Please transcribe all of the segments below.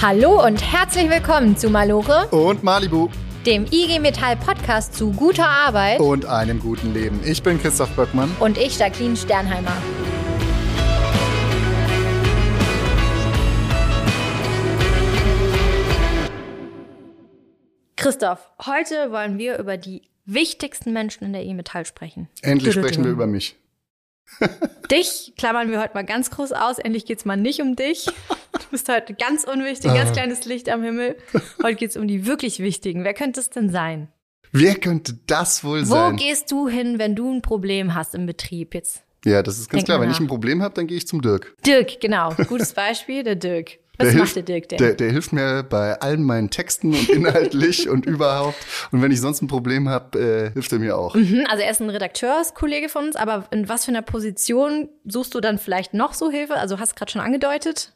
Hallo und herzlich willkommen zu Malore und Malibu, dem IG Metall Podcast zu guter Arbeit und einem guten Leben. Ich bin Christoph Böckmann und ich Jacqueline Sternheimer. Christoph, heute wollen wir über die wichtigsten Menschen in der IG Metall sprechen. Endlich sprechen wir über mich. Dich klammern wir heute mal ganz groß aus. Endlich geht's mal nicht um dich. Du bist heute ganz unwichtig, ganz ah. kleines Licht am Himmel. Heute geht's um die wirklich Wichtigen. Wer könnte es denn sein? Wer könnte das wohl Wo sein? Wo gehst du hin, wenn du ein Problem hast im Betrieb jetzt? Ja, das ist ganz klar. Wenn ich ein Problem habe, dann gehe ich zum Dirk. Dirk, genau. Gutes Beispiel, der Dirk. Was der macht hilft, der Dirk denn? Der, der hilft mir bei allen meinen Texten und inhaltlich und überhaupt. Und wenn ich sonst ein Problem habe, äh, hilft er mir auch. Mhm, also er ist ein Redakteurskollege von uns, aber in was für einer Position suchst du dann vielleicht noch so Hilfe? Also hast gerade schon angedeutet.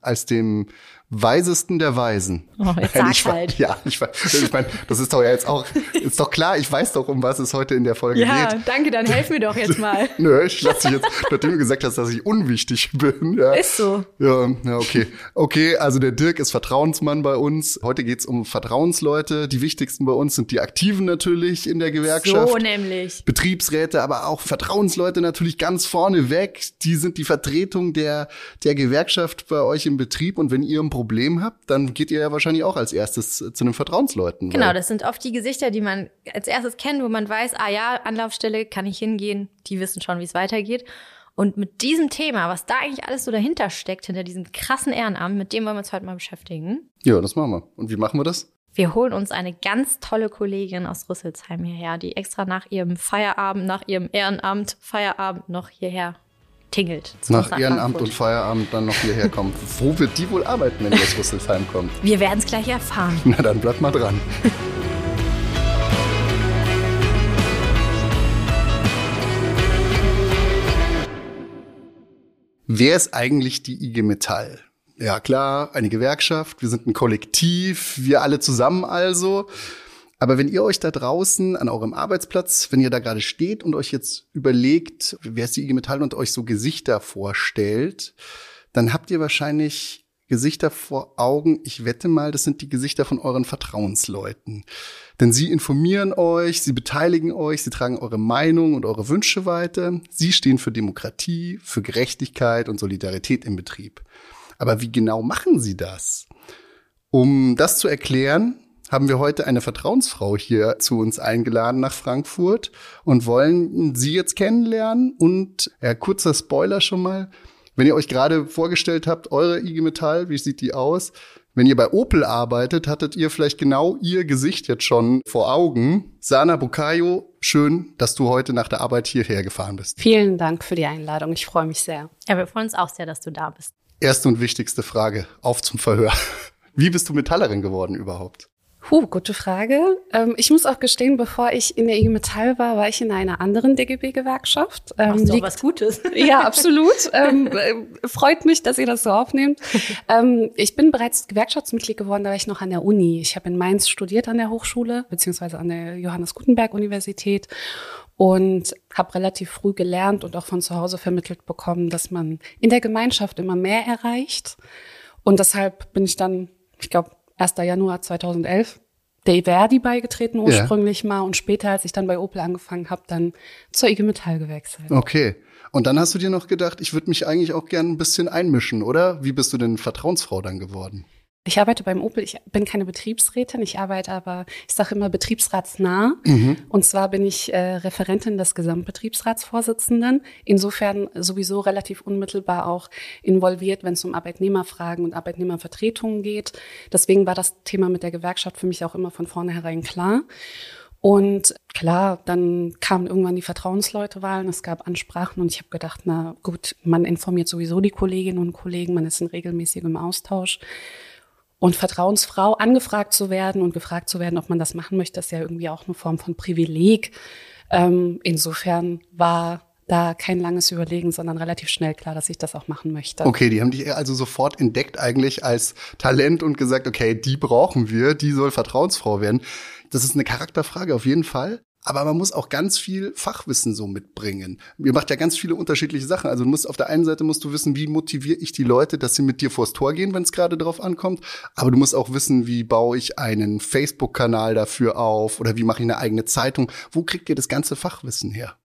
Als dem Weisesten der Weisen. Oh, jetzt sag ich, halt. Ja, ich, ich meine, das ist doch ja jetzt auch, ist doch klar, ich weiß doch, um was es heute in der Folge ja, geht. Ja, danke, dann helf mir doch jetzt mal. Nö, ich lasse dich jetzt, nachdem du gesagt hast, dass ich unwichtig bin. Ja. Ist so. Ja, ja, okay. Okay, also der Dirk ist Vertrauensmann bei uns. Heute geht's um Vertrauensleute. Die wichtigsten bei uns sind die Aktiven natürlich in der Gewerkschaft. So nämlich. Betriebsräte, aber auch Vertrauensleute natürlich ganz vorne weg. Die sind die Vertretung der, der Gewerkschaft bei euch im Betrieb. Und wenn ihr ein Problem habt, dann geht ihr ja wahrscheinlich auch als erstes zu den Vertrauensleuten. Genau, das sind oft die Gesichter, die man als erstes kennt, wo man weiß, ah ja, Anlaufstelle kann ich hingehen, die wissen schon, wie es weitergeht. Und mit diesem Thema, was da eigentlich alles so dahinter steckt, hinter diesem krassen Ehrenamt, mit dem wollen wir uns heute mal beschäftigen. Ja, das machen wir. Und wie machen wir das? Wir holen uns eine ganz tolle Kollegin aus Rüsselsheim hierher, die extra nach ihrem Feierabend, nach ihrem Ehrenamt, Feierabend noch hierher tingelt. Nach Ehrenamt und Feierabend dann noch hierher kommt. Wo wird die wohl arbeiten, wenn die aus Rüsselsheim kommt? Wir werden es gleich erfahren. Na dann bleibt mal dran. Wer ist eigentlich die IG Metall? Ja klar, eine Gewerkschaft, wir sind ein Kollektiv, wir alle zusammen also. Aber wenn ihr euch da draußen an eurem Arbeitsplatz, wenn ihr da gerade steht und euch jetzt überlegt, wer ist die IG Metall und euch so Gesichter vorstellt, dann habt ihr wahrscheinlich Gesichter vor Augen. Ich wette mal, das sind die Gesichter von euren Vertrauensleuten. Denn sie informieren euch, sie beteiligen euch, sie tragen eure Meinung und eure Wünsche weiter. Sie stehen für Demokratie, für Gerechtigkeit und Solidarität im Betrieb. Aber wie genau machen sie das? Um das zu erklären, haben wir heute eine Vertrauensfrau hier zu uns eingeladen nach Frankfurt und wollen sie jetzt kennenlernen. Und ja, kurzer Spoiler schon mal. Wenn ihr euch gerade vorgestellt habt, eure IG Metall, wie sieht die aus? Wenn ihr bei Opel arbeitet, hattet ihr vielleicht genau ihr Gesicht jetzt schon vor Augen. Sana Bukayo, schön, dass du heute nach der Arbeit hierher gefahren bist. Vielen Dank für die Einladung. Ich freue mich sehr. Ja, wir freuen uns auch sehr, dass du da bist. Erste und wichtigste Frage, auf zum Verhör. Wie bist du Metallerin geworden überhaupt? Puh, gute Frage. Ähm, ich muss auch gestehen, bevor ich in der IG Metall war, war ich in einer anderen DGB-Gewerkschaft. Ähm, Machst du liegt, was Gutes. Ja, absolut. ähm, äh, freut mich, dass ihr das so aufnehmt. ähm, ich bin bereits Gewerkschaftsmitglied geworden, da war ich noch an der Uni. Ich habe in Mainz studiert an der Hochschule, beziehungsweise an der Johannes Gutenberg Universität und habe relativ früh gelernt und auch von zu Hause vermittelt bekommen, dass man in der Gemeinschaft immer mehr erreicht. Und deshalb bin ich dann, ich glaube, 1. Januar 2011 der Verdi beigetreten ursprünglich ja. mal und später, als ich dann bei Opel angefangen habe, dann zur IG Metall gewechselt. Okay. Und dann hast du dir noch gedacht, ich würde mich eigentlich auch gern ein bisschen einmischen, oder? Wie bist du denn Vertrauensfrau dann geworden? Ich arbeite beim Opel, ich bin keine Betriebsrätin, ich arbeite aber, ich sage immer betriebsratsnah. Mhm. Und zwar bin ich äh, Referentin des Gesamtbetriebsratsvorsitzenden. Insofern sowieso relativ unmittelbar auch involviert, wenn es um Arbeitnehmerfragen und Arbeitnehmervertretungen geht. Deswegen war das Thema mit der Gewerkschaft für mich auch immer von vornherein klar. Und klar, dann kamen irgendwann die Vertrauensleutewahlen, es gab Ansprachen und ich habe gedacht, na gut, man informiert sowieso die Kolleginnen und Kollegen, man ist in regelmäßigem Austausch. Und Vertrauensfrau angefragt zu werden und gefragt zu werden, ob man das machen möchte, ist ja irgendwie auch eine Form von Privileg. Ähm, insofern war da kein langes Überlegen, sondern relativ schnell klar, dass ich das auch machen möchte. Okay, die haben dich also sofort entdeckt eigentlich als Talent und gesagt, okay, die brauchen wir, die soll Vertrauensfrau werden. Das ist eine Charakterfrage auf jeden Fall. Aber man muss auch ganz viel Fachwissen so mitbringen. Ihr macht ja ganz viele unterschiedliche Sachen. Also du musst auf der einen Seite musst du wissen, wie motiviere ich die Leute, dass sie mit dir vors Tor gehen, wenn es gerade drauf ankommt. Aber du musst auch wissen, wie baue ich einen Facebook-Kanal dafür auf oder wie mache ich eine eigene Zeitung. Wo kriegt ihr das ganze Fachwissen her?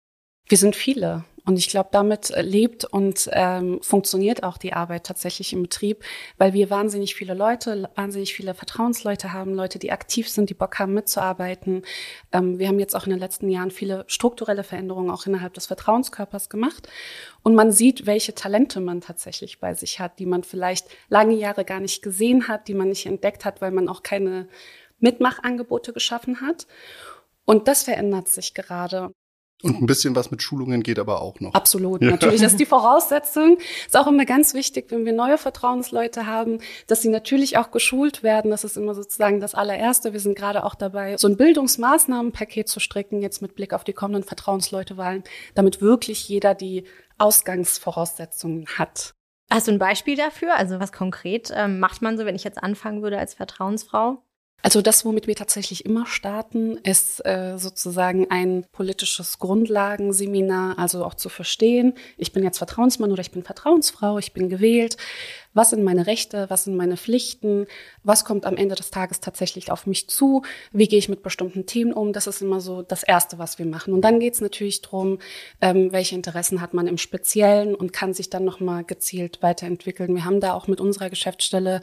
Wir sind viele. Und ich glaube, damit äh, lebt und ähm, funktioniert auch die Arbeit tatsächlich im Betrieb, weil wir wahnsinnig viele Leute, wahnsinnig viele Vertrauensleute haben, Leute, die aktiv sind, die Bock haben mitzuarbeiten. Ähm, wir haben jetzt auch in den letzten Jahren viele strukturelle Veränderungen auch innerhalb des Vertrauenskörpers gemacht. Und man sieht, welche Talente man tatsächlich bei sich hat, die man vielleicht lange Jahre gar nicht gesehen hat, die man nicht entdeckt hat, weil man auch keine Mitmachangebote geschaffen hat. Und das verändert sich gerade. Und ein bisschen was mit Schulungen geht aber auch noch. Absolut, ja. natürlich. Das ist die Voraussetzung. Ist auch immer ganz wichtig, wenn wir neue Vertrauensleute haben, dass sie natürlich auch geschult werden. Das ist immer sozusagen das allererste. Wir sind gerade auch dabei, so ein Bildungsmaßnahmenpaket zu stricken, jetzt mit Blick auf die kommenden Vertrauensleutewahlen, damit wirklich jeder die Ausgangsvoraussetzungen hat. Hast du ein Beispiel dafür? Also was konkret ähm, macht man so, wenn ich jetzt anfangen würde als Vertrauensfrau? Also das, womit wir tatsächlich immer starten, ist äh, sozusagen ein politisches Grundlagenseminar, also auch zu verstehen, ich bin jetzt Vertrauensmann oder ich bin Vertrauensfrau, ich bin gewählt was sind meine Rechte, was sind meine Pflichten, was kommt am Ende des Tages tatsächlich auf mich zu, wie gehe ich mit bestimmten Themen um. Das ist immer so das Erste, was wir machen. Und dann geht es natürlich darum, ähm, welche Interessen hat man im Speziellen und kann sich dann nochmal gezielt weiterentwickeln. Wir haben da auch mit unserer Geschäftsstelle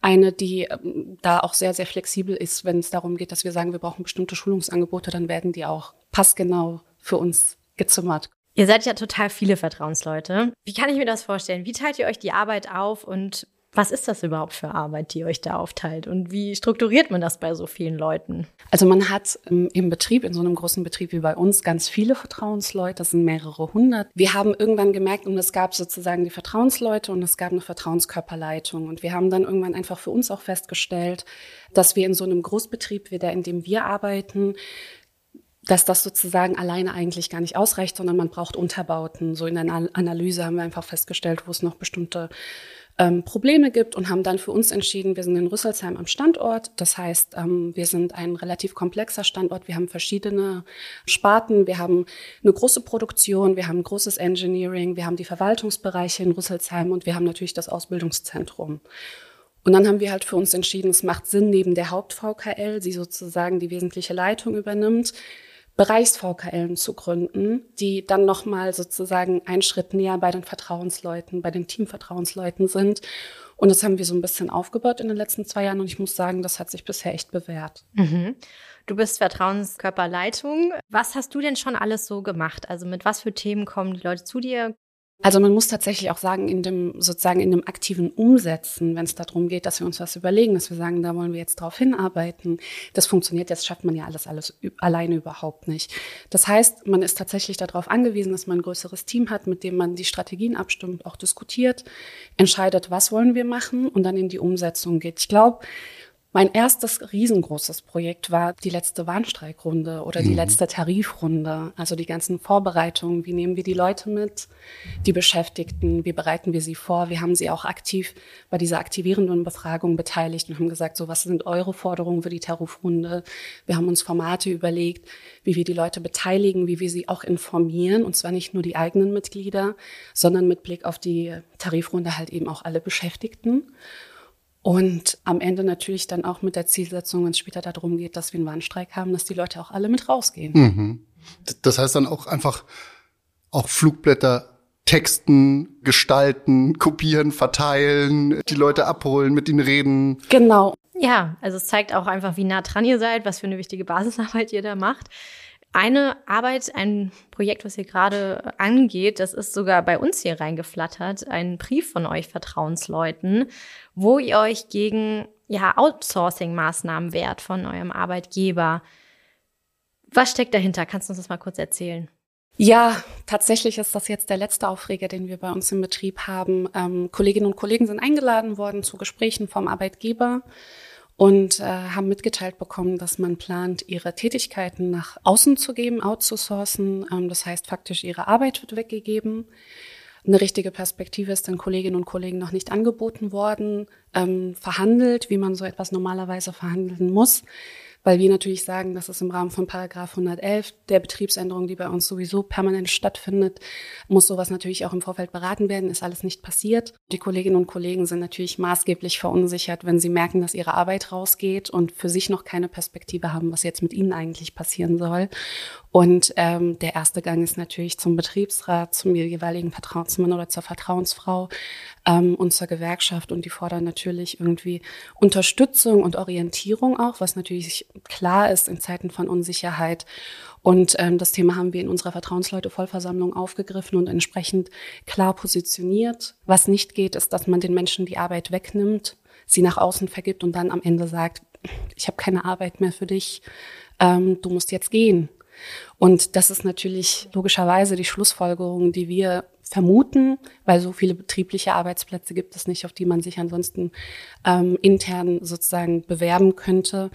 eine, die ähm, da auch sehr, sehr flexibel ist, wenn es darum geht, dass wir sagen, wir brauchen bestimmte Schulungsangebote, dann werden die auch passgenau für uns gezimmert. Ihr seid ja total viele Vertrauensleute. Wie kann ich mir das vorstellen? Wie teilt ihr euch die Arbeit auf und was ist das überhaupt für Arbeit, die euch da aufteilt? Und wie strukturiert man das bei so vielen Leuten? Also man hat im Betrieb, in so einem großen Betrieb wie bei uns, ganz viele Vertrauensleute. Das sind mehrere hundert. Wir haben irgendwann gemerkt, und es gab sozusagen die Vertrauensleute und es gab eine Vertrauenskörperleitung. Und wir haben dann irgendwann einfach für uns auch festgestellt, dass wir in so einem Großbetrieb wie der, in dem wir arbeiten, dass das sozusagen alleine eigentlich gar nicht ausreicht, sondern man braucht Unterbauten. So in der Analyse haben wir einfach festgestellt, wo es noch bestimmte ähm, Probleme gibt und haben dann für uns entschieden, wir sind in Rüsselsheim am Standort. Das heißt, ähm, wir sind ein relativ komplexer Standort. Wir haben verschiedene Sparten. Wir haben eine große Produktion, wir haben großes Engineering, wir haben die Verwaltungsbereiche in Rüsselsheim und wir haben natürlich das Ausbildungszentrum. Und dann haben wir halt für uns entschieden, es macht Sinn, neben der Haupt-VKL, die sozusagen die wesentliche Leitung übernimmt, Bereichs-VKLen zu gründen, die dann nochmal sozusagen einen Schritt näher bei den Vertrauensleuten, bei den Teamvertrauensleuten sind. Und das haben wir so ein bisschen aufgebaut in den letzten zwei Jahren und ich muss sagen, das hat sich bisher echt bewährt. Mhm. Du bist Vertrauenskörperleitung. Was hast du denn schon alles so gemacht? Also mit was für Themen kommen die Leute zu dir? Also man muss tatsächlich auch sagen, in dem sozusagen in dem aktiven Umsetzen, wenn es darum geht, dass wir uns was überlegen, dass wir sagen, da wollen wir jetzt drauf hinarbeiten, das funktioniert, das schafft man ja alles alles alleine überhaupt nicht. Das heißt, man ist tatsächlich darauf angewiesen, dass man ein größeres Team hat, mit dem man die Strategien abstimmt, auch diskutiert, entscheidet, was wollen wir machen und dann in die Umsetzung geht. Ich glaube, mein erstes riesengroßes Projekt war die letzte Warnstreikrunde oder die mhm. letzte Tarifrunde. Also die ganzen Vorbereitungen. Wie nehmen wir die Leute mit, die Beschäftigten? Wie bereiten wir sie vor? Wir haben sie auch aktiv bei dieser aktivierenden Befragung beteiligt und haben gesagt, so was sind eure Forderungen für die Tarifrunde? Wir haben uns Formate überlegt, wie wir die Leute beteiligen, wie wir sie auch informieren. Und zwar nicht nur die eigenen Mitglieder, sondern mit Blick auf die Tarifrunde halt eben auch alle Beschäftigten. Und am Ende natürlich dann auch mit der Zielsetzung, wenn es später darum geht, dass wir einen Warnstreik haben, dass die Leute auch alle mit rausgehen. Mhm. Das heißt dann auch einfach auch Flugblätter texten, gestalten, kopieren, verteilen, die Leute abholen, mit ihnen reden. Genau. Ja, also es zeigt auch einfach, wie nah dran ihr seid, was für eine wichtige Basisarbeit ihr da macht. Eine Arbeit, ein Projekt, was ihr gerade angeht, das ist sogar bei uns hier reingeflattert, ein Brief von euch Vertrauensleuten, wo ihr euch gegen ja, Outsourcing-Maßnahmen wehrt von eurem Arbeitgeber. Was steckt dahinter? Kannst du uns das mal kurz erzählen? Ja, tatsächlich ist das jetzt der letzte Aufreger, den wir bei uns im Betrieb haben. Ähm, Kolleginnen und Kollegen sind eingeladen worden zu Gesprächen vom Arbeitgeber und äh, haben mitgeteilt bekommen, dass man plant, ihre Tätigkeiten nach außen zu geben, outzusourcen. Ähm, das heißt, faktisch ihre Arbeit wird weggegeben. Eine richtige Perspektive ist den Kolleginnen und Kollegen noch nicht angeboten worden, ähm, verhandelt, wie man so etwas normalerweise verhandeln muss. Weil wir natürlich sagen, dass es im Rahmen von Paragraph 111 der Betriebsänderung, die bei uns sowieso permanent stattfindet, muss sowas natürlich auch im Vorfeld beraten werden, ist alles nicht passiert. Die Kolleginnen und Kollegen sind natürlich maßgeblich verunsichert, wenn sie merken, dass ihre Arbeit rausgeht und für sich noch keine Perspektive haben, was jetzt mit ihnen eigentlich passieren soll. Und ähm, der erste Gang ist natürlich zum Betriebsrat, zum jeweiligen Vertrauensmann oder zur Vertrauensfrau ähm, und zur Gewerkschaft. Und die fordern natürlich irgendwie Unterstützung und Orientierung auch, was natürlich klar ist in Zeiten von Unsicherheit. Und ähm, das Thema haben wir in unserer Vertrauensleute-Vollversammlung aufgegriffen und entsprechend klar positioniert. Was nicht geht, ist, dass man den Menschen die Arbeit wegnimmt, sie nach außen vergibt und dann am Ende sagt, ich habe keine Arbeit mehr für dich, ähm, du musst jetzt gehen. Und das ist natürlich logischerweise die Schlussfolgerung, die wir vermuten, weil so viele betriebliche Arbeitsplätze gibt es nicht, auf die man sich ansonsten ähm, intern sozusagen bewerben könnte.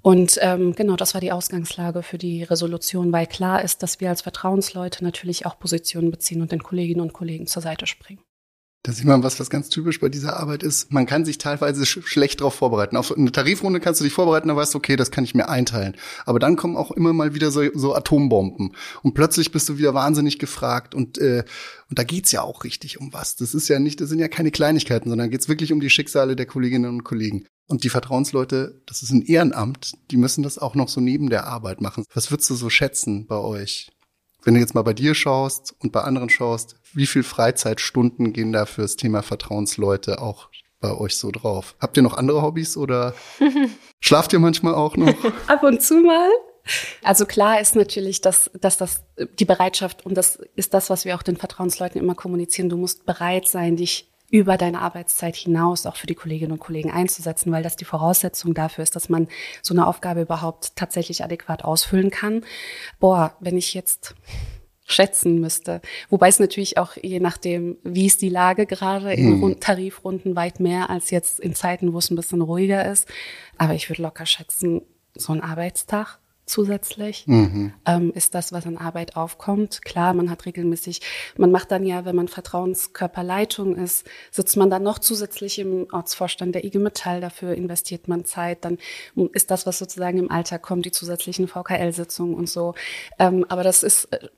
Und ähm, genau, das war die Ausgangslage für die Resolution, weil klar ist, dass wir als Vertrauensleute natürlich auch Positionen beziehen und den Kolleginnen und Kollegen zur Seite springen. Da sieht man, was, was ganz typisch bei dieser Arbeit ist. Man kann sich teilweise sch schlecht darauf vorbereiten. Auf eine Tarifrunde kannst du dich vorbereiten, da weißt du, okay, das kann ich mir einteilen. Aber dann kommen auch immer mal wieder so, so Atombomben. Und plötzlich bist du wieder wahnsinnig gefragt. Und, äh, und da geht's ja auch richtig um was. Das ist ja nicht, das sind ja keine Kleinigkeiten, sondern geht's wirklich um die Schicksale der Kolleginnen und Kollegen. Und die Vertrauensleute, das ist ein Ehrenamt, die müssen das auch noch so neben der Arbeit machen. Was würdest du so schätzen bei euch? Wenn du jetzt mal bei dir schaust und bei anderen schaust, wie viel Freizeitstunden gehen da fürs Thema Vertrauensleute auch bei euch so drauf? Habt ihr noch andere Hobbys oder schlaft ihr manchmal auch noch? Ab und zu mal. Also klar ist natürlich, dass, dass das die Bereitschaft und das ist das, was wir auch den Vertrauensleuten immer kommunizieren. Du musst bereit sein, dich über deine Arbeitszeit hinaus auch für die Kolleginnen und Kollegen einzusetzen, weil das die Voraussetzung dafür ist, dass man so eine Aufgabe überhaupt tatsächlich adäquat ausfüllen kann. Boah, wenn ich jetzt schätzen müsste. Wobei es natürlich auch je nachdem, wie ist die Lage gerade in hm. Tarifrunden weit mehr als jetzt in Zeiten, wo es ein bisschen ruhiger ist. Aber ich würde locker schätzen, so ein Arbeitstag zusätzlich mhm. ähm, ist das, was an Arbeit aufkommt. Klar, man hat regelmäßig, man macht dann ja, wenn man Vertrauenskörperleitung ist, sitzt man dann noch zusätzlich im Ortsvorstand der IG Metall, dafür investiert man Zeit, dann ist das, was sozusagen im Alltag kommt, die zusätzlichen VKL-Sitzungen und so. Ähm, aber das ist äh,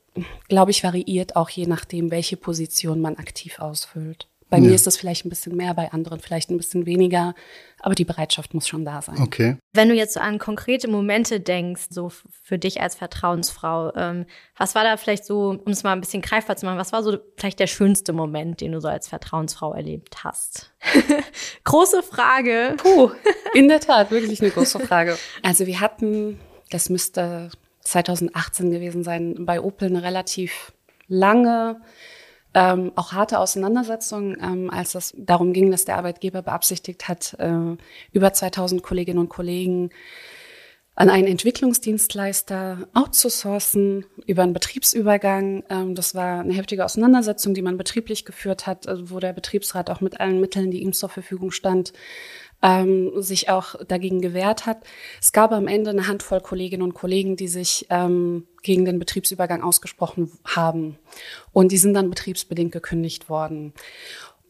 glaube ich, variiert auch je nachdem, welche Position man aktiv ausfüllt. Bei ja. mir ist das vielleicht ein bisschen mehr, bei anderen vielleicht ein bisschen weniger, aber die Bereitschaft muss schon da sein. Okay. Wenn du jetzt so an konkrete Momente denkst, so für dich als Vertrauensfrau, ähm, was war da vielleicht so, um es mal ein bisschen greifbar zu machen, was war so vielleicht der schönste Moment, den du so als Vertrauensfrau erlebt hast? große Frage. Puh, in der Tat, wirklich eine große Frage. Also wir hatten, das müsste 2018 gewesen sein, bei Opel eine relativ lange, ähm, auch harte Auseinandersetzung, ähm, als es darum ging, dass der Arbeitgeber beabsichtigt hat, äh, über 2000 Kolleginnen und Kollegen an einen Entwicklungsdienstleister outzusourcen über einen Betriebsübergang. Ähm, das war eine heftige Auseinandersetzung, die man betrieblich geführt hat, also wo der Betriebsrat auch mit allen Mitteln, die ihm zur Verfügung stand, ähm, sich auch dagegen gewehrt hat. Es gab am Ende eine Handvoll Kolleginnen und Kollegen, die sich ähm, gegen den Betriebsübergang ausgesprochen haben. Und die sind dann betriebsbedingt gekündigt worden.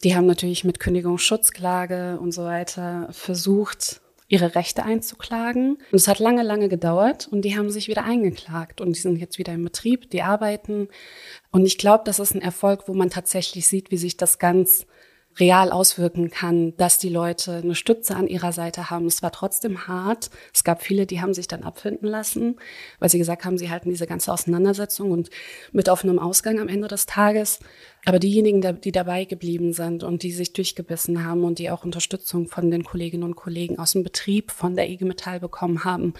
Die haben natürlich mit Kündigungsschutzklage und so weiter versucht, ihre Rechte einzuklagen. Und es hat lange, lange gedauert und die haben sich wieder eingeklagt und die sind jetzt wieder im Betrieb, die arbeiten. Und ich glaube, das ist ein Erfolg, wo man tatsächlich sieht, wie sich das ganz real auswirken kann, dass die Leute eine Stütze an ihrer Seite haben. Es war trotzdem hart. Es gab viele, die haben sich dann abfinden lassen, weil sie gesagt haben, sie halten diese ganze Auseinandersetzung und mit offenem Ausgang am Ende des Tages. Aber diejenigen, die dabei geblieben sind und die sich durchgebissen haben und die auch Unterstützung von den Kolleginnen und Kollegen aus dem Betrieb von der IG Metall bekommen haben,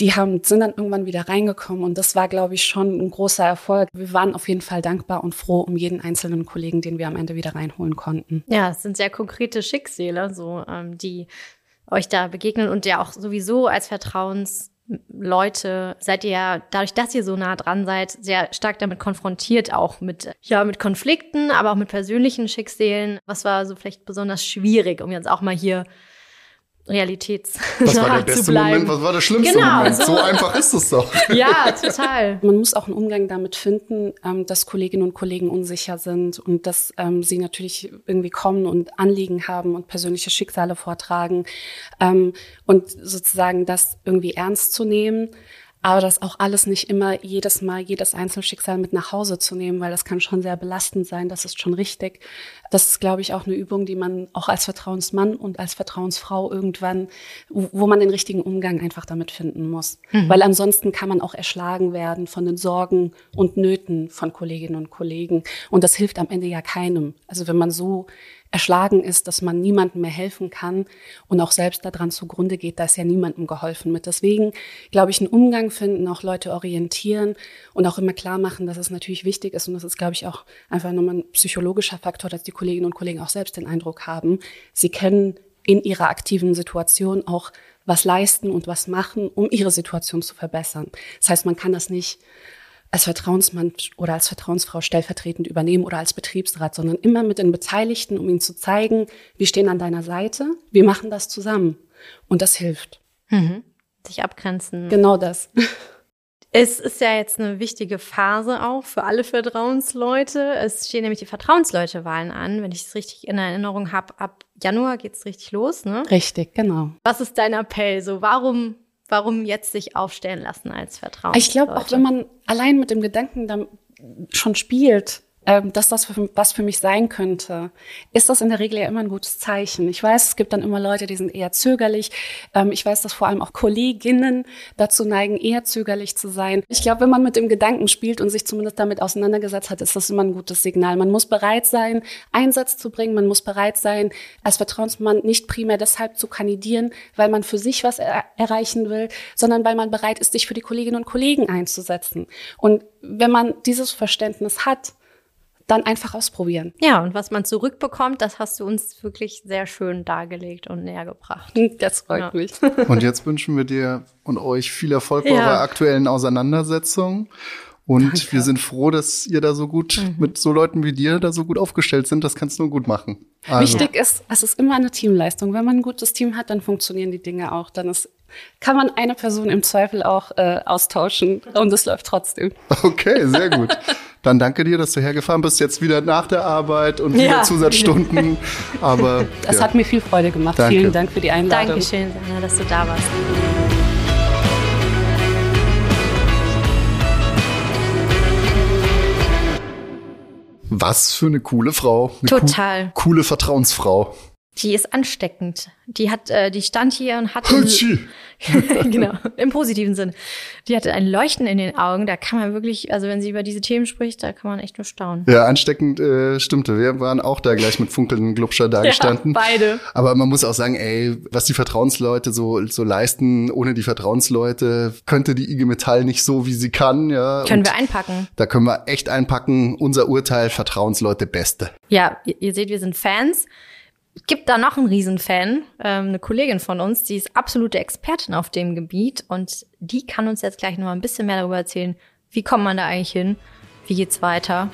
die haben, sind dann irgendwann wieder reingekommen und das war, glaube ich, schon ein großer Erfolg. Wir waren auf jeden Fall dankbar und froh um jeden einzelnen Kollegen, den wir am Ende wieder reinholen konnten. Ja, es sind sehr konkrete Schicksale, so ähm, die euch da begegnen und ja auch sowieso als Vertrauensleute seid ihr ja dadurch, dass ihr so nah dran seid, sehr stark damit konfrontiert, auch mit, ja, mit Konflikten, aber auch mit persönlichen Schicksalen. Was war so vielleicht besonders schwierig, um jetzt auch mal hier Realitäts was war der beste Moment, was war der schlimmste genau, Moment? So. so einfach ist es doch. Ja, total. Man muss auch einen Umgang damit finden, ähm, dass Kolleginnen und Kollegen unsicher sind und dass ähm, sie natürlich irgendwie kommen und Anliegen haben und persönliche Schicksale vortragen ähm, und sozusagen das irgendwie ernst zu nehmen aber das auch alles nicht immer jedes Mal, jedes Einzelschicksal mit nach Hause zu nehmen, weil das kann schon sehr belastend sein, das ist schon richtig. Das ist, glaube ich, auch eine Übung, die man auch als Vertrauensmann und als Vertrauensfrau irgendwann, wo man den richtigen Umgang einfach damit finden muss. Mhm. Weil ansonsten kann man auch erschlagen werden von den Sorgen und Nöten von Kolleginnen und Kollegen. Und das hilft am Ende ja keinem. Also wenn man so erschlagen ist, dass man niemandem mehr helfen kann und auch selbst daran zugrunde geht, da ist ja niemandem geholfen mit. Deswegen glaube ich, einen Umgang finden, auch Leute orientieren und auch immer klar machen, dass es natürlich wichtig ist und das ist, glaube ich, auch einfach nochmal ein psychologischer Faktor, dass die Kolleginnen und Kollegen auch selbst den Eindruck haben, sie können in ihrer aktiven Situation auch was leisten und was machen, um ihre Situation zu verbessern. Das heißt, man kann das nicht als Vertrauensmann oder als Vertrauensfrau stellvertretend übernehmen oder als Betriebsrat, sondern immer mit den Beteiligten, um ihnen zu zeigen, wir stehen an deiner Seite, wir machen das zusammen. Und das hilft. Mhm. Sich abgrenzen. Genau das. Es ist ja jetzt eine wichtige Phase auch für alle Vertrauensleute. Es stehen nämlich die Vertrauensleute-Wahlen an. Wenn ich es richtig in Erinnerung habe, ab Januar geht's richtig los, ne? Richtig, genau. Was ist dein Appell? So, warum warum jetzt sich aufstellen lassen als Vertrauen? Ich glaube, auch wenn man allein mit dem Gedanken dann schon spielt, dass das für, was für mich sein könnte, ist das in der Regel ja immer ein gutes Zeichen. Ich weiß, es gibt dann immer Leute, die sind eher zögerlich. Ähm, ich weiß, dass vor allem auch Kolleginnen dazu neigen, eher zögerlich zu sein. Ich glaube, wenn man mit dem Gedanken spielt und sich zumindest damit auseinandergesetzt hat, ist das immer ein gutes Signal. Man muss bereit sein, Einsatz zu bringen. Man muss bereit sein, als Vertrauensmann nicht primär deshalb zu kandidieren, weil man für sich was er erreichen will, sondern weil man bereit ist, sich für die Kolleginnen und Kollegen einzusetzen. Und wenn man dieses Verständnis hat, dann einfach ausprobieren. Ja, und was man zurückbekommt, das hast du uns wirklich sehr schön dargelegt und näher gebracht. Das freut ja. mich. Und jetzt wünschen wir dir und euch viel Erfolg bei ja. eurer aktuellen Auseinandersetzung. Und Danke. wir sind froh, dass ihr da so gut mhm. mit so Leuten wie dir da so gut aufgestellt sind. Das kannst du nur gut machen. Also. Wichtig ist, es ist immer eine Teamleistung. Wenn man ein gutes Team hat, dann funktionieren die Dinge auch. Dann ist, kann man eine Person im Zweifel auch äh, austauschen und es läuft trotzdem. Okay, sehr gut. Dann danke dir, dass du hergefahren bist, jetzt wieder nach der Arbeit und wieder ja. Zusatzstunden. Aber das ja. hat mir viel Freude gemacht. Danke. Vielen Dank für die Einladung. Dankeschön, dass du da warst. Was für eine coole Frau. Eine Total. Co coole Vertrauensfrau. Die ist ansteckend. Die hat, äh, die stand hier und hat genau im positiven Sinn. Die hatte ein Leuchten in den Augen. Da kann man wirklich, also wenn sie über diese Themen spricht, da kann man echt nur staunen. Ja, ansteckend äh, stimmte. Wir waren auch da gleich mit funkelnden Glubscher da gestanden. Ja, beide. Aber man muss auch sagen, ey, was die Vertrauensleute so so leisten, ohne die Vertrauensleute könnte die IG Metall nicht so, wie sie kann. Ja, können und wir einpacken. Da können wir echt einpacken. Unser Urteil: Vertrauensleute Beste. Ja, ihr seht, wir sind Fans gibt da noch einen Riesenfan, ähm, eine Kollegin von uns, die ist absolute Expertin auf dem Gebiet und die kann uns jetzt gleich noch mal ein bisschen mehr darüber erzählen, wie kommt man da eigentlich hin, wie geht's weiter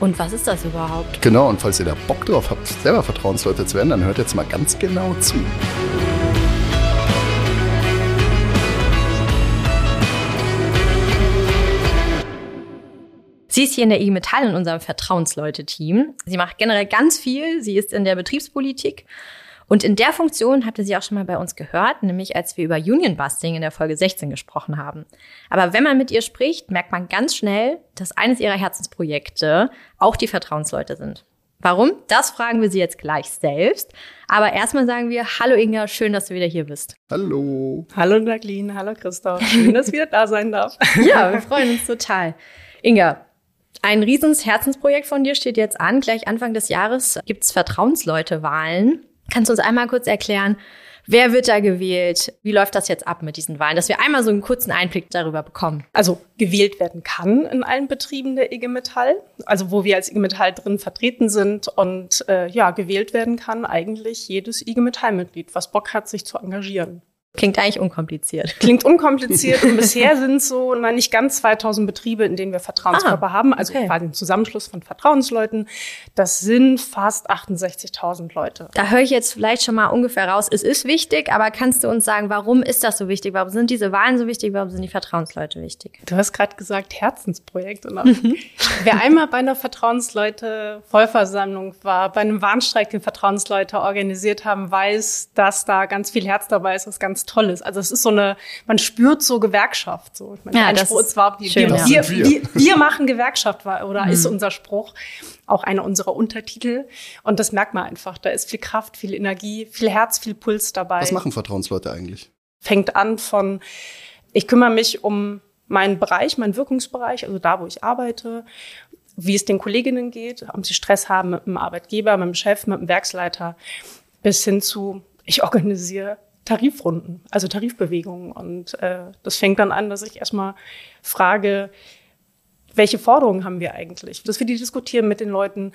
und was ist das überhaupt? Genau, und falls ihr da Bock drauf habt, selber Vertrauensleute zu werden, dann hört jetzt mal ganz genau zu. Sie ist hier in der IG Metall in unserem Vertrauensleute-Team. Sie macht generell ganz viel. Sie ist in der Betriebspolitik. Und in der Funktion habt ihr sie auch schon mal bei uns gehört, nämlich als wir über Union Busting in der Folge 16 gesprochen haben. Aber wenn man mit ihr spricht, merkt man ganz schnell, dass eines ihrer Herzensprojekte auch die Vertrauensleute sind. Warum? Das fragen wir sie jetzt gleich selbst. Aber erstmal sagen wir, hallo Inga, schön, dass du wieder hier bist. Hallo. Hallo Jacqueline, hallo Christoph. Schön, dass ich wieder da sein darf. ja, wir freuen uns total. Inga, ein riesens Herzensprojekt von dir steht jetzt an. Gleich Anfang des Jahres gibt's Vertrauensleute-Wahlen. Kannst du uns einmal kurz erklären, Wer wird da gewählt? Wie läuft das jetzt ab mit diesen Wahlen? Dass wir einmal so einen kurzen Einblick darüber bekommen. Also gewählt werden kann in allen Betrieben der IG Metall, also wo wir als IG Metall drin vertreten sind und äh, ja gewählt werden kann eigentlich jedes IG Metall Mitglied, was Bock hat, sich zu engagieren. Klingt eigentlich unkompliziert. Klingt unkompliziert und bisher sind so na, nicht ganz 2000 Betriebe, in denen wir Vertrauenskörper Ah, haben, also okay. quasi ein Zusammenschluss von Vertrauensleuten. Das sind fast 68.000 Leute. Da höre ich jetzt vielleicht schon mal ungefähr raus. Es ist wichtig, aber kannst du uns sagen, warum ist das so wichtig? Warum sind diese Wahlen so wichtig? Warum sind die Vertrauensleute wichtig? Du hast gerade gesagt Herzensprojekt. Oder? Mhm. Wer einmal bei einer Vertrauensleute-Vollversammlung war, bei einem Warnstreik, den Vertrauensleute organisiert haben, weiß, dass da ganz viel Herz dabei ist, was ganz toll ist. Also es ist so eine, man spürt so Gewerkschaft. So. Ich meine, Ja, das Spruch ist ist zwar, wir, schön, wir, ja. wir, wir. wir. machen Gewerkschaft, oder ist Mhm. unser Spruch. Auch einer unserer Untertitel. Und das merkt man einfach. Da ist viel Kraft, viel Energie, viel Herz, viel Puls dabei Was machen Vertrauensleute eigentlich? fängt an von, ich kümmere mich um meinen Bereich, meinen Wirkungsbereich, also da, wo ich arbeite, wie es den Kolleginnen geht, ob sie Stress haben mit dem Arbeitgeber, mit dem Chef, mit dem Werksleiter, bis hin zu, ich organisiere Tarifrunden, also Tarifbewegungen. Und äh, das fängt dann an, dass ich erstmal frage, welche Forderungen haben wir eigentlich? Dass wir die diskutieren mit den Leuten.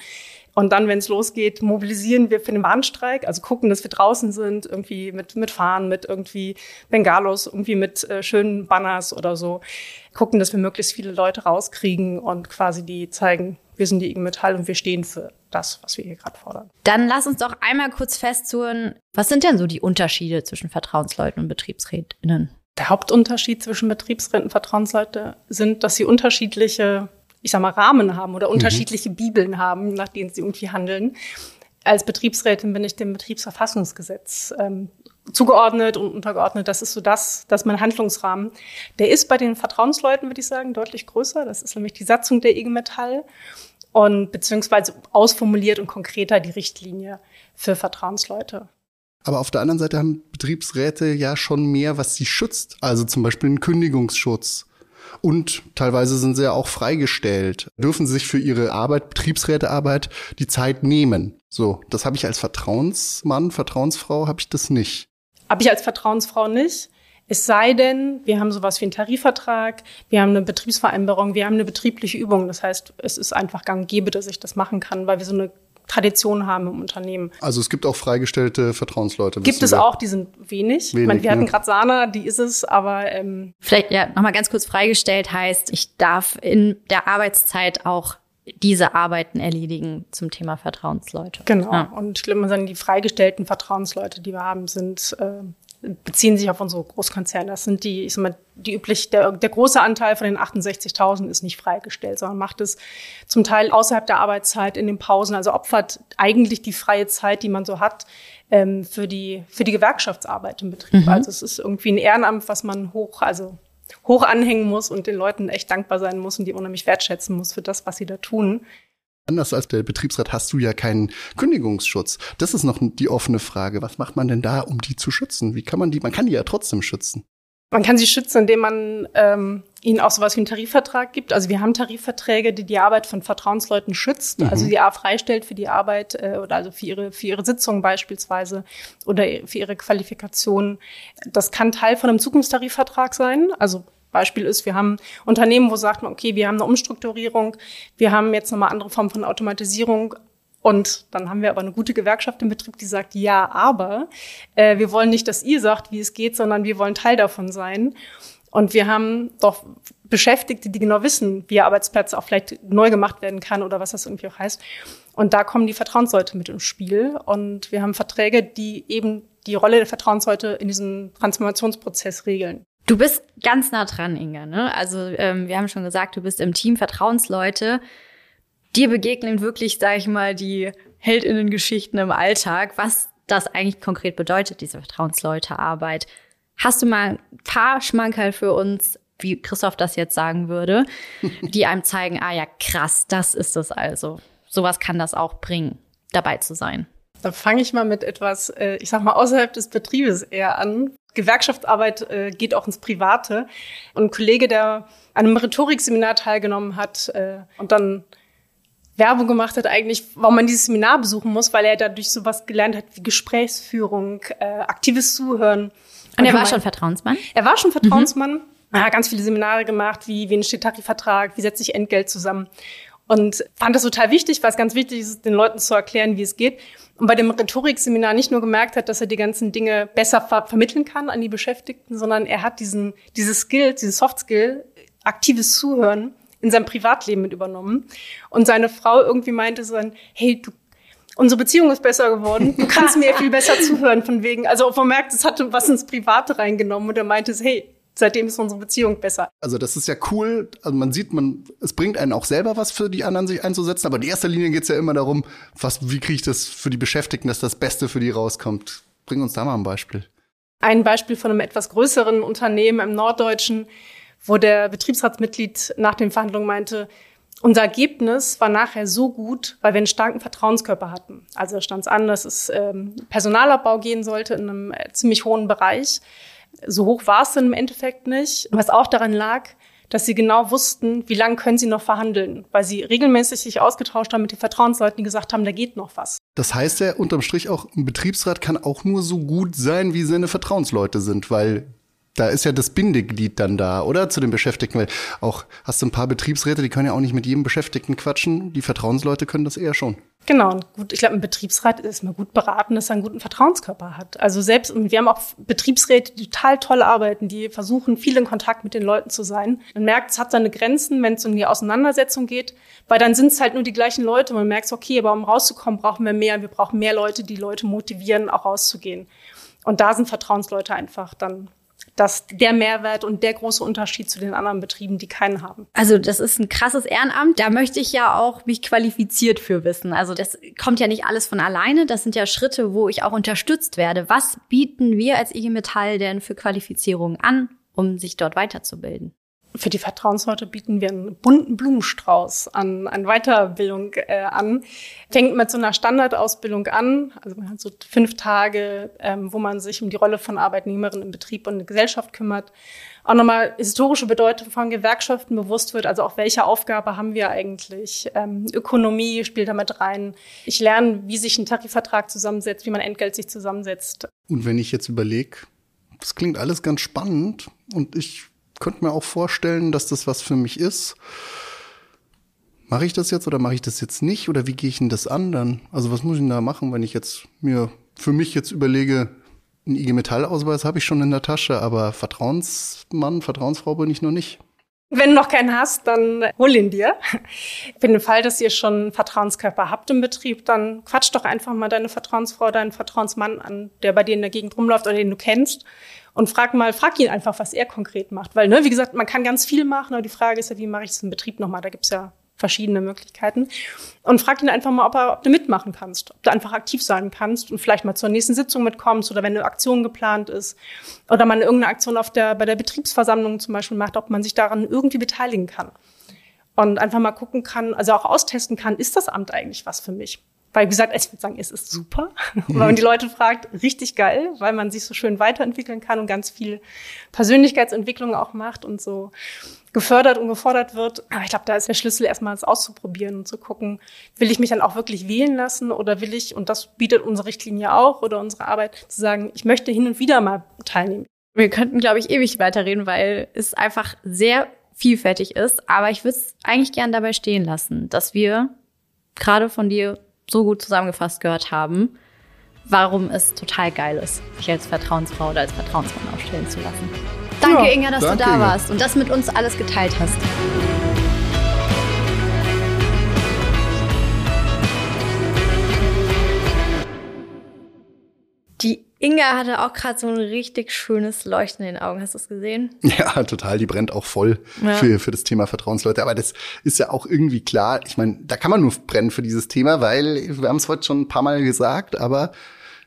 Und dann, wenn es losgeht, mobilisieren wir für den Warnstreik, also gucken, dass wir draußen sind, irgendwie mit, mit Fahnen, mit irgendwie Bengalos, irgendwie mit äh, schönen Banners oder so. Gucken, dass wir möglichst viele Leute rauskriegen und quasi die zeigen, wir sind die IG Metall und wir stehen für das, was wir hier gerade fordern. Dann lass uns doch einmal kurz festzurren, was sind denn so die Unterschiede zwischen Vertrauensleuten und BetriebsrätInnen? Der Hauptunterschied zwischen Betriebsräten und Vertrauensleute sind, dass sie unterschiedliche, ich sag mal, Rahmen haben oder unterschiedliche Bibeln haben, nach denen sie irgendwie handeln. Als Betriebsrätin bin ich dem Betriebsverfassungsgesetz ähm, zugeordnet und untergeordnet. Das ist so das, das ist mein Handlungsrahmen. Der ist bei den Vertrauensleuten, würde ich sagen, deutlich größer. Das ist nämlich die Satzung der IG Metall und beziehungsweise ausformuliert und konkreter die Richtlinie für Vertrauensleute. Aber auf der anderen Seite haben Betriebsräte ja schon mehr, was sie schützt. Also zum Beispiel einen Kündigungsschutz. Und teilweise sind sie ja auch freigestellt. Dürfen sich für ihre Arbeit, Betriebsrätearbeit, die Zeit nehmen. So, das habe ich als Vertrauensmann, Vertrauensfrau, habe ich das nicht. Habe ich als Vertrauensfrau nicht. Es sei denn, wir haben sowas wie einen Tarifvertrag, wir haben eine Betriebsvereinbarung, wir haben eine betriebliche Übung. Das heißt, es ist einfach gang und gäbe, dass ich das machen kann, weil wir so eine Tradition haben im Unternehmen. Also es gibt auch freigestellte Vertrauensleute. Gibt es wir. auch, die sind wenig. ich Wenig, meine, wir ne? hatten gerade Sana, die ist es, aber ähm, Vielleicht ja nochmal ganz kurz freigestellt heißt, ich darf in der Arbeitszeit auch diese Arbeiten erledigen zum Thema Vertrauensleute. genau. Ja. Und ich glaube, man sagen, die freigestellten Vertrauensleute, die wir haben, sind äh, beziehen sich auf unsere Großkonzerne. Das sind die, ich sag mal, die üblich, der, der große Anteil von den 68.000 ist nicht freigestellt, sondern macht es zum Teil außerhalb der Arbeitszeit in den Pausen, also opfert eigentlich die freie Zeit, die man so hat, ähm, für die, für die Gewerkschaftsarbeit im Betrieb. Also es ist irgendwie ein Ehrenamt, was man hoch, also hoch anhängen muss und den Leuten echt dankbar sein muss und die unheimlich wertschätzen muss für das, was sie da tun. Anders als der Betriebsrat hast du ja keinen Kündigungsschutz. Das ist noch die offene Frage. Was macht man denn da, um die zu schützen? Wie kann man die? Man kann die ja trotzdem schützen. Man kann sie schützen, indem man ähm, ihnen auch sowas wie einen Tarifvertrag gibt. Also wir haben Tarifverträge, die die Arbeit von Vertrauensleuten schützt, Mhm. also die A freistellt für die Arbeit äh, oder also für ihre für ihre Sitzungen beispielsweise oder für ihre Qualifikation. Das kann Teil von einem Zukunftstarifvertrag sein. Also Beispiel ist, wir haben Unternehmen, wo sagt man, okay, wir haben eine Umstrukturierung, wir haben jetzt nochmal andere Formen von Automatisierung. Und dann haben wir aber eine gute Gewerkschaft im Betrieb, die sagt, ja, aber äh, wir wollen nicht, dass ihr sagt, wie es geht, sondern wir wollen Teil davon sein. Und wir haben doch Beschäftigte, die genau wissen, wie Arbeitsplätze auch vielleicht neu gemacht werden kann oder was das irgendwie auch heißt. Und da kommen die Vertrauensleute mit ins Spiel. Und wir haben Verträge, die eben die Rolle der Vertrauensleute in diesem Transformationsprozess regeln. Du bist ganz nah dran, Inga. Ne? Also ähm, wir haben schon gesagt, du bist im Team Vertrauensleute. Dir begegnen wirklich, sage ich mal, die Heldinnengeschichten im Alltag, was das eigentlich konkret bedeutet, diese Vertrauensleutearbeit. Hast du mal ein paar Schmankerl für uns, wie Christoph das jetzt sagen würde, die einem zeigen, ah ja, krass, das ist es also. Sowas kann das auch bringen, dabei zu sein. Da fange ich mal mit etwas, äh, ich sag mal, außerhalb des Betriebes eher an. Gewerkschaftsarbeit äh, geht auch ins Private. Und ein Kollege, der an einem Rhetorikseminar teilgenommen hat äh, und dann Werbung gemacht hat eigentlich, warum man dieses Seminar besuchen muss, weil er dadurch sowas gelernt hat wie Gesprächsführung, äh, aktives Zuhören. Und er war schon Vertrauensmann? er war schon Vertrauensmann, er hat ganz viele Seminare gemacht, wie, wie entsteht Tarifvertrag, wie setze ich Entgelt zusammen. Und fand das total wichtig, weil es ganz wichtig ist, den Leuten zu erklären, wie es geht. Und bei dem Rhetorikseminar nicht nur gemerkt hat, dass er die ganzen Dinge besser ver vermitteln kann an die Beschäftigten, sondern er hat diesen, dieses Skill, dieses Soft Skill, aktives Zuhören in seinem Privatleben mit übernommen. Und seine Frau irgendwie meinte so, hey, du unsere Beziehung ist besser geworden. Du kannst mir viel besser zuhören von wegen. Also man merkt, es hatte was ins Private reingenommen und er meinte, hey, seitdem ist unsere Beziehung besser. Also das ist ja cool. Also man sieht, man, es bringt einen auch selber was für die anderen, sich einzusetzen. Aber in erster Linie geht es ja immer darum, was, wie kriege ich das für die Beschäftigten, dass das Beste für die rauskommt. Bring uns da mal ein Beispiel. Ein Beispiel von einem etwas größeren Unternehmen im Norddeutschen, wo der Betriebsratsmitglied nach den Verhandlungen meinte, unser Ergebnis war nachher so gut, weil wir einen starken Vertrauenskörper hatten. Also stand es an, dass es ähm, Personalabbau gehen sollte in einem äh, ziemlich hohen Bereich. So hoch war es dann im Endeffekt nicht. Was auch daran lag, dass sie genau wussten, wie lange können sie noch verhandeln, weil sie regelmäßig sich ausgetauscht haben mit den Vertrauensleuten, die gesagt haben, da geht noch was. Das heißt ja unterm Strich auch, ein Betriebsrat kann auch nur so gut sein, wie seine Vertrauensleute sind, weil da ist ja das Bindeglied dann da, oder? Zu den Beschäftigten. Weil auch hast du ein paar Betriebsräte, die können ja auch nicht mit jedem Beschäftigten quatschen. Die Vertrauensleute können das eher schon. Genau, gut, ich glaube, ein Betriebsrat ist mal gut beraten, dass er einen guten Vertrauenskörper hat. Also selbst, und wir haben auch Betriebsräte, die total toll arbeiten, die versuchen, viel in Kontakt mit den Leuten zu sein. Man merkt, es hat seine Grenzen, wenn es in die Auseinandersetzung geht, weil dann sind es halt nur die gleichen Leute. Man merkt, okay, aber um rauszukommen, brauchen wir mehr. Wir brauchen mehr Leute, die Leute motivieren, auch rauszugehen. Und da sind Vertrauensleute einfach dann das der Mehrwert und der große Unterschied zu den anderen Betrieben, die keinen haben. Also das ist ein krasses Ehrenamt. Da möchte ich ja auch mich qualifiziert für wissen. Also das kommt ja nicht alles von alleine. Das sind ja Schritte, wo ich auch unterstützt werde. Was bieten wir als IG Metall denn für Qualifizierungen an, um sich dort weiterzubilden? Für die Vertrauensleute bieten wir einen bunten Blumenstrauß an, an Weiterbildung äh, an. Fängt mit so einer Standardausbildung an, also man hat so fünf Tage, ähm, wo man sich um die Rolle von Arbeitnehmerin im Betrieb und in der Gesellschaft kümmert. Auch nochmal historische Bedeutung von Gewerkschaften bewusst wird, also auch welche Aufgabe haben wir eigentlich. Ähm, Ökonomie spielt damit rein. Ich lerne, wie sich ein Tarifvertrag zusammensetzt, wie man Entgelt sich zusammensetzt. Und wenn ich jetzt überlege, das klingt alles ganz spannend und ich könnte mir auch vorstellen, dass das was für mich ist. Mache ich das jetzt oder mache ich das jetzt nicht? Oder wie gehe ich denn das an dann? Also was muss ich denn da machen, wenn ich jetzt mir für mich jetzt überlege, einen IG Metall-Ausweis habe ich schon in der Tasche, aber Vertrauensmann, Vertrauensfrau bin ich noch nicht. Wenn du noch keinen hast, dann hol ihn dir. Für den Fall, dass ihr schon einen Vertrauenskörper habt im Betrieb, dann quatsch doch einfach mal deine Vertrauensfrau, deinen Vertrauensmann an, der bei dir in der Gegend rumläuft oder den du kennst und frag mal, frag ihn einfach, was er konkret macht. Weil, ne, wie gesagt, man kann ganz viel machen, aber die Frage ist ja, wie mache ich es im Betrieb nochmal? Da gibt's ja verschiedene Möglichkeiten. Und frag ihn einfach mal, ob, er, ob du mitmachen kannst, ob du einfach aktiv sein kannst und vielleicht mal zur nächsten Sitzung mitkommst oder wenn eine Aktion geplant ist oder man irgendeine Aktion auf der, bei der Betriebsversammlung zum Beispiel macht, ob man sich daran irgendwie beteiligen kann. Und einfach mal gucken kann, also auch austesten kann, ist das Amt eigentlich was für mich? Weil, wie gesagt, ich würde sagen, es ist super. Mhm. Wenn man die Leute fragt, richtig geil, weil man sich so schön weiterentwickeln kann und ganz viel Persönlichkeitsentwicklung auch macht und so gefördert und gefordert wird. Aber ich glaube, da ist der Schlüssel erstmal es auszuprobieren und zu gucken, will ich mich dann auch wirklich wählen lassen oder will ich, und das bietet unsere Richtlinie auch oder unsere Arbeit, zu sagen, ich möchte hin und wieder mal teilnehmen. Wir könnten, glaube ich, ewig weiterreden, weil es einfach sehr vielfältig ist. Aber ich würde es eigentlich gern dabei stehen lassen, dass wir gerade von dir so gut zusammengefasst gehört haben, warum es total geil ist, sich als Vertrauensfrau oder als Vertrauensmann aufstellen zu lassen. Danke, ja, Inga, dass danke, du da warst und das mit uns alles geteilt hast. Die Inga hatte auch gerade so ein richtig schönes Leuchten in den Augen. Hast du es gesehen? Ja, total. Die brennt auch voll ja. für, für das Thema Vertrauensleute. Aber das ist ja auch irgendwie klar. Ich meine, da kann man nur brennen für dieses Thema, weil wir haben es heute schon ein paar Mal gesagt, aber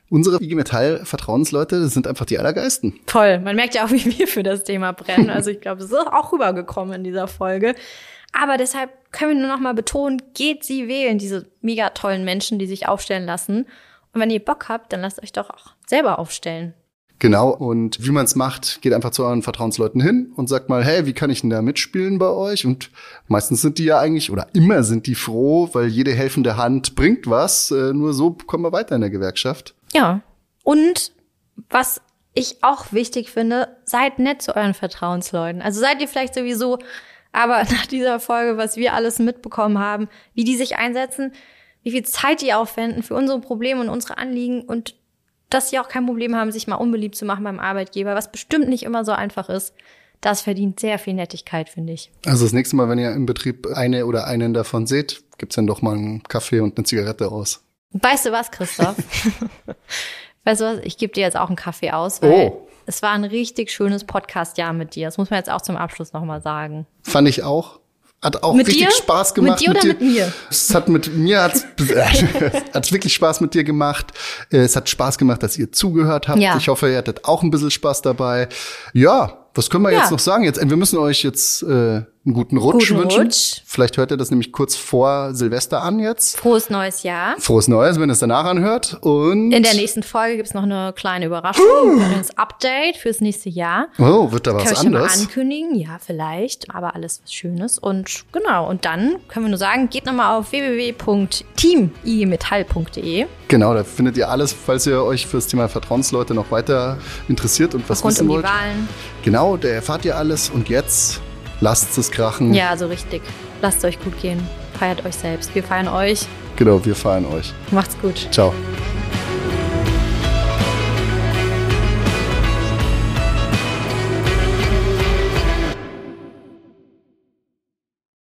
unsere IG Metall Vertrauensleute, das sind einfach die Allergeisten. Voll. Man merkt ja auch, wie wir für das Thema brennen. Also ich glaube, es ist auch rübergekommen in dieser Folge. Aber deshalb können wir nur noch mal betonen, geht sie wählen, diese mega tollen Menschen, die sich aufstellen lassen. Und wenn ihr Bock habt, dann lasst euch doch auch selber aufstellen. Genau, und wie man es macht, geht einfach zu euren Vertrauensleuten hin und sagt mal, hey, wie kann ich denn da mitspielen bei euch? Und meistens sind die ja eigentlich, oder immer sind die froh, weil jede helfende Hand bringt was. Äh, nur so kommen wir weiter in der Gewerkschaft. Ja, und was ich auch wichtig finde, seid nett zu euren Vertrauensleuten. Also seid ihr vielleicht sowieso Aber nach dieser Folge, was wir alles mitbekommen haben, wie die sich einsetzen, wie viel Zeit die aufwenden für unsere Probleme und unsere Anliegen und dass sie auch kein Problem haben, sich mal unbeliebt zu machen beim Arbeitgeber, was bestimmt nicht immer so einfach ist. Das verdient sehr viel Nettigkeit, finde ich. Also das nächste Mal, wenn ihr im Betrieb eine oder einen davon seht, gibt's dann doch mal einen Kaffee und eine Zigarette aus. Weißt du was, Christoph? weißt du was? Ich gebe dir jetzt auch einen Kaffee aus, weil Oh. es war ein richtig schönes Podcast-Jahr mit dir. Das muss man jetzt auch zum Abschluss nochmal sagen. Fand ich auch. Hat auch Mit richtig dir? Spaß gemacht. Mit dir oder mit mir? Es hat mit mir hat's, hat's wirklich Spaß mit dir gemacht. Äh, Es hat Spaß gemacht, dass ihr zugehört habt. Ja. Ich hoffe, ihr hattet auch ein bisschen Spaß dabei. Ja, was können wir Ja. jetzt noch sagen? Jetzt, wir müssen euch jetzt äh, einen guten Rutsch Guten wünschen. Rutsch. Vielleicht hört ihr das nämlich kurz vor Silvester an jetzt. Frohes neues Jahr. Frohes Neues, wenn ihr es danach anhört. Und In der nächsten Folge gibt's noch eine kleine Überraschung, ein kleines Update fürs nächste Jahr. oh, wird da Können was wir schon mal anderes? ankündigen? Ja, vielleicht, aber alles was Schönes. Und genau, und dann können wir nur sagen, geht nochmal auf www.teamimetall.de Genau, da findet ihr alles, falls ihr euch für das Thema Vertrauensleute noch weiter interessiert und was rund wissen um die wollt. Wahlen. Genau, da erfahrt ihr alles und jetzt lasst es krachen. Ja, so richtig. Lasst euch gut gehen. Feiert euch selbst. Wir feiern euch. Genau, wir feiern euch. Macht's gut. Ciao.